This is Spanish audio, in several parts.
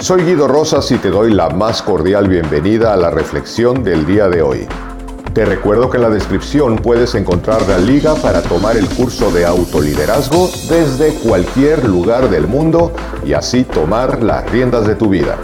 Soy Guido Rosas y te doy la más cordial bienvenida a la reflexión del día de hoy. Te recuerdo que en la descripción puedes encontrar la liga para tomar el curso de autoliderazgo desde cualquier lugar del mundo y así tomar las riendas de tu vida.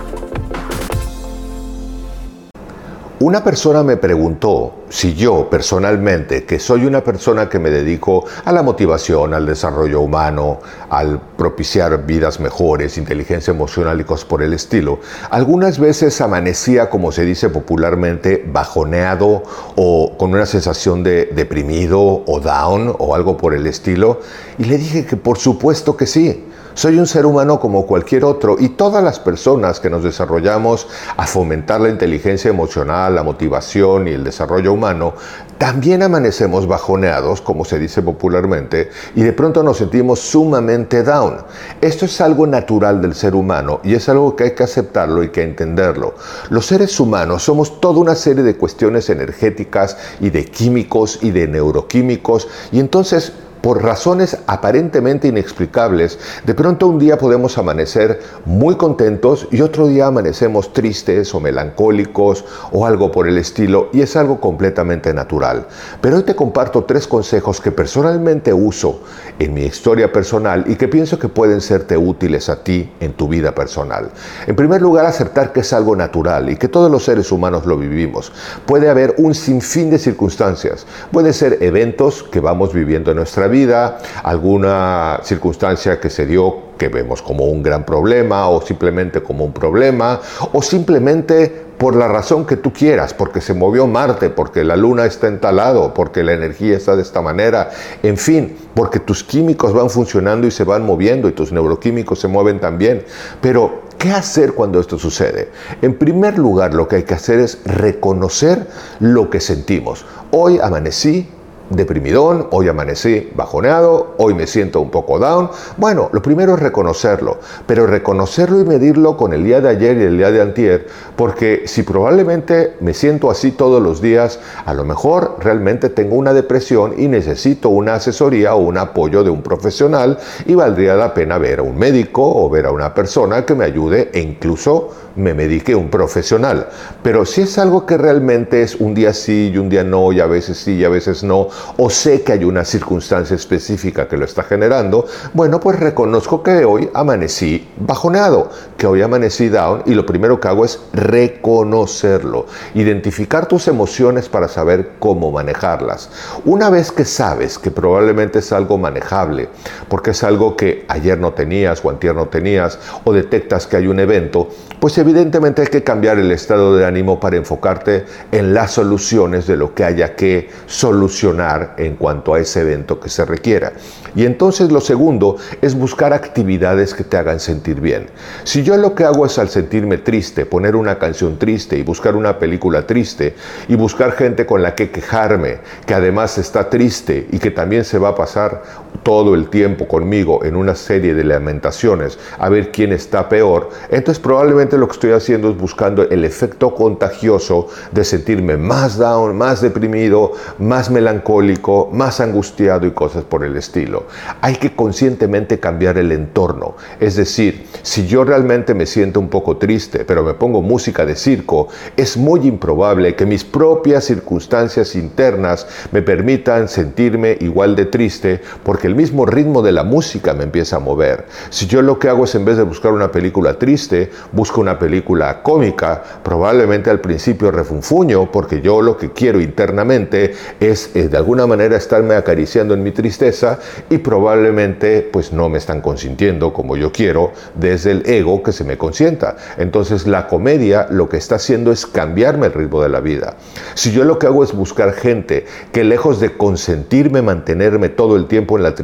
Una persona me preguntó si yo personalmente, que soy una persona que me dedico a la motivación, al desarrollo humano, al propiciar vidas mejores, inteligencia emocional y cosas por el estilo, algunas veces amanecía, como se dice popularmente, bajoneado o con una sensación de deprimido o down o algo por el estilo, y le dije que por supuesto que sí. Soy un ser humano como cualquier otro y todas las personas que nos desarrollamos a fomentar la inteligencia emocional, la motivación y el desarrollo humano, también amanecemos bajoneados, como se dice popularmente, y de pronto nos sentimos sumamente down. Esto es algo natural del ser humano y es algo que hay que aceptarlo y que entenderlo. Los seres humanos somos toda una serie de cuestiones energéticas y de químicos y de neuroquímicos y entonces por razones aparentemente inexplicables, de pronto un día podemos amanecer muy contentos y otro día amanecemos tristes o melancólicos o algo por el estilo y es algo completamente natural. Pero hoy te comparto tres consejos que personalmente uso en mi historia personal y que pienso que pueden serte útiles a ti en tu vida personal. En primer lugar, aceptar que es algo natural y que todos los seres humanos lo vivimos. Puede haber un sinfín de circunstancias. Pueden ser eventos que vamos viviendo en nuestra vida vida, alguna circunstancia que se dio que vemos como un gran problema o simplemente como un problema o simplemente por la razón que tú quieras, porque se movió Marte, porque la Luna está entalado, porque la energía está de esta manera, en fin, porque tus químicos van funcionando y se van moviendo y tus neuroquímicos se mueven también. Pero, ¿qué hacer cuando esto sucede? En primer lugar, lo que hay que hacer es reconocer lo que sentimos. Hoy amanecí deprimidón, hoy amanecí bajoneado, hoy me siento un poco down. Bueno, lo primero es reconocerlo, pero reconocerlo y medirlo con el día de ayer y el día de antier, porque si probablemente me siento así todos los días, a lo mejor realmente tengo una depresión y necesito una asesoría o un apoyo de un profesional y valdría la pena ver a un médico o ver a una persona que me ayude e incluso me medique un profesional. Pero si es algo que realmente es un día sí y un día no y a veces sí y a veces no, o sé que hay una circunstancia específica que lo está generando, bueno, pues reconozco que hoy amanecí bajoneado, que hoy amanecí down y lo primero que hago es reconocerlo, identificar tus emociones para saber cómo manejarlas. Una vez que sabes que probablemente es algo manejable, porque es algo que ayer no tenías o antier no tenías, o detectas que hay un evento, pues evidentemente hay que cambiar el estado de ánimo para enfocarte en las soluciones de lo que haya que solucionar en cuanto a ese evento que se requiera. Y entonces lo segundo es buscar actividades que te hagan sentir bien. Si yo lo que hago es al sentirme triste, poner una canción triste y buscar una película triste y buscar gente con la que quejarme, que además está triste y que también se va a pasar todo el tiempo conmigo en una serie de lamentaciones a ver quién está peor, entonces probablemente lo que estoy haciendo es buscando el efecto contagioso de sentirme más down, más deprimido, más melancólico, más angustiado y cosas por el estilo. Hay que conscientemente cambiar el entorno. Es decir, si yo realmente me siento un poco triste, pero me pongo música de circo, es muy improbable que mis propias circunstancias internas me permitan sentirme igual de triste porque el mismo ritmo de la música me empieza a mover. Si yo lo que hago es en vez de buscar una película triste, busco una película cómica, probablemente al principio refunfuño porque yo lo que quiero internamente es eh, de alguna manera estarme acariciando en mi tristeza y probablemente pues no me están consintiendo como yo quiero desde el ego que se me consienta. Entonces la comedia lo que está haciendo es cambiarme el ritmo de la vida. Si yo lo que hago es buscar gente que lejos de consentirme mantenerme todo el tiempo en la tristeza,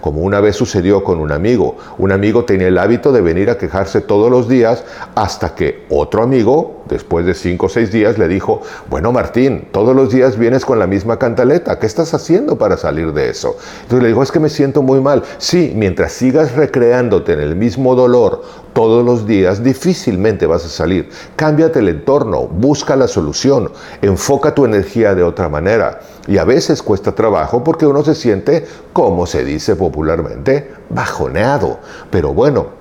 como una vez sucedió con un amigo, un amigo tenía el hábito de venir a quejarse todos los días hasta que otro amigo, después de cinco o seis días, le dijo, bueno Martín, todos los días vienes con la misma cantaleta ¿qué estás haciendo para salir de eso? Entonces le dijo, es que me siento muy mal. Sí, mientras sigas recreándote en el mismo dolor todos los días, difícilmente vas a salir. Cámbiate el entorno, busca la solución, enfoca tu energía de otra manera. Y a veces cuesta trabajo porque uno se siente, como se dice popularmente, bajoneado. Pero bueno,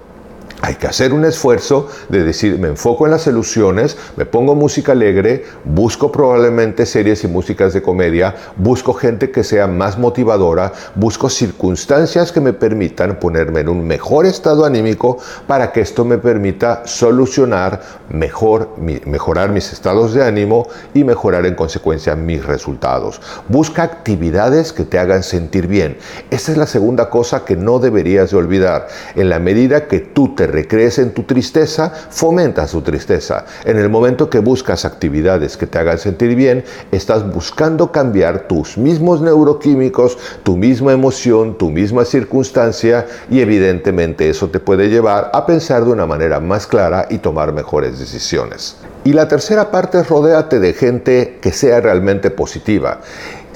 hay que hacer un esfuerzo de decir, me enfoco en las soluciones, me pongo música alegre, busco probablemente series y músicas de comedia, busco gente que sea más motivadora, busco circunstancias que me permitan ponerme en un mejor estado anímico para que esto me permita solucionar mejor, mejorar mis estados de ánimo y mejorar en consecuencia mis resultados. Busca actividades que te hagan sentir bien. Esta es la segunda cosa que no deberías de olvidar. En la medida que tú te recrees en tu tristeza, fomentas tu tristeza. En el momento que buscas actividades que te hagan sentir bien, estás buscando cambiar tus mismos neuroquímicos, tu misma emoción, tu misma circunstancia y evidentemente eso te puede llevar a pensar de una manera más clara y tomar mejores decisiones. Y la tercera parte es rodéate de gente que sea realmente positiva.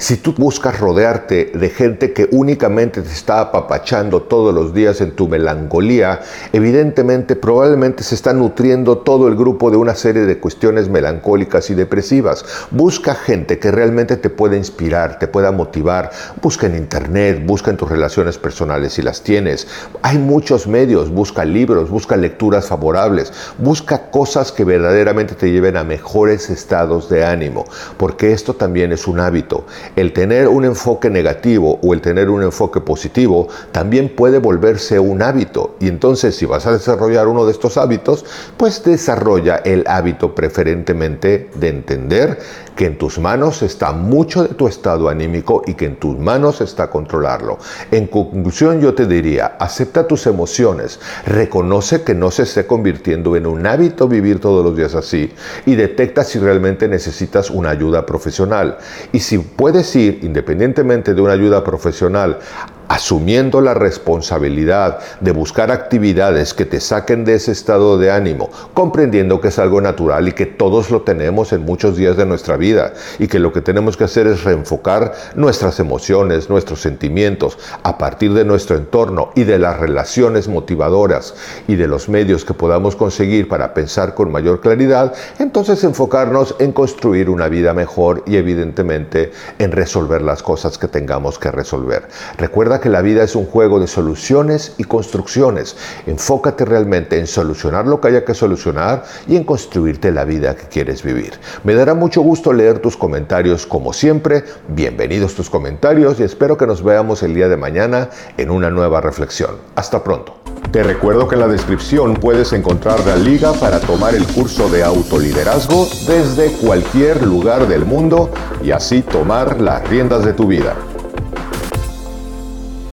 Si tú buscas rodearte de gente que únicamente te está apapachando todos los días en tu melancolía, evidentemente probablemente se está nutriendo todo el grupo de una serie de cuestiones melancólicas y depresivas. Busca gente que realmente te pueda inspirar, te pueda motivar. Busca en internet, busca en tus relaciones personales si las tienes. Hay muchos medios, busca libros, busca lecturas favorables, busca cosas que verdaderamente te lleven a mejores estados de ánimo, porque esto también es un hábito el tener un enfoque negativo o el tener un enfoque positivo también puede volverse un hábito. Y entonces si vas a desarrollar uno de estos hábitos, pues desarrolla el hábito preferentemente de entender que en tus manos está mucho de tu estado anímico y que en tus manos está controlarlo. En conclusión yo te diría, acepta tus emociones, reconoce que no se esté convirtiendo en un hábito vivir todos los días así y detecta si realmente necesitas una ayuda profesional. Y si puedes ir, independientemente de una ayuda profesional, asumiendo la responsabilidad de buscar actividades que te saquen de ese estado de ánimo, comprendiendo que es algo natural y que todos lo tenemos en muchos días de nuestra vida y que lo que tenemos que hacer es reenfocar nuestras emociones, nuestros sentimientos a partir de nuestro entorno y de las relaciones motivadoras y de los medios que podamos conseguir para pensar con mayor claridad, entonces enfocarnos en construir una vida mejor y evidentemente en resolver las cosas que tengamos que resolver. Recuerda que la vida es un juego de soluciones y construcciones. Enfócate realmente en solucionar lo que haya que solucionar y en construirte la vida que quieres vivir. Me dará mucho gusto leer tus comentarios como siempre. Bienvenidos tus comentarios y espero que nos veamos el día de mañana en una nueva reflexión. Hasta pronto. Te recuerdo que en la descripción puedes encontrar la liga para tomar el curso de autoliderazgo desde cualquier lugar del mundo y así tomar las riendas de tu vida.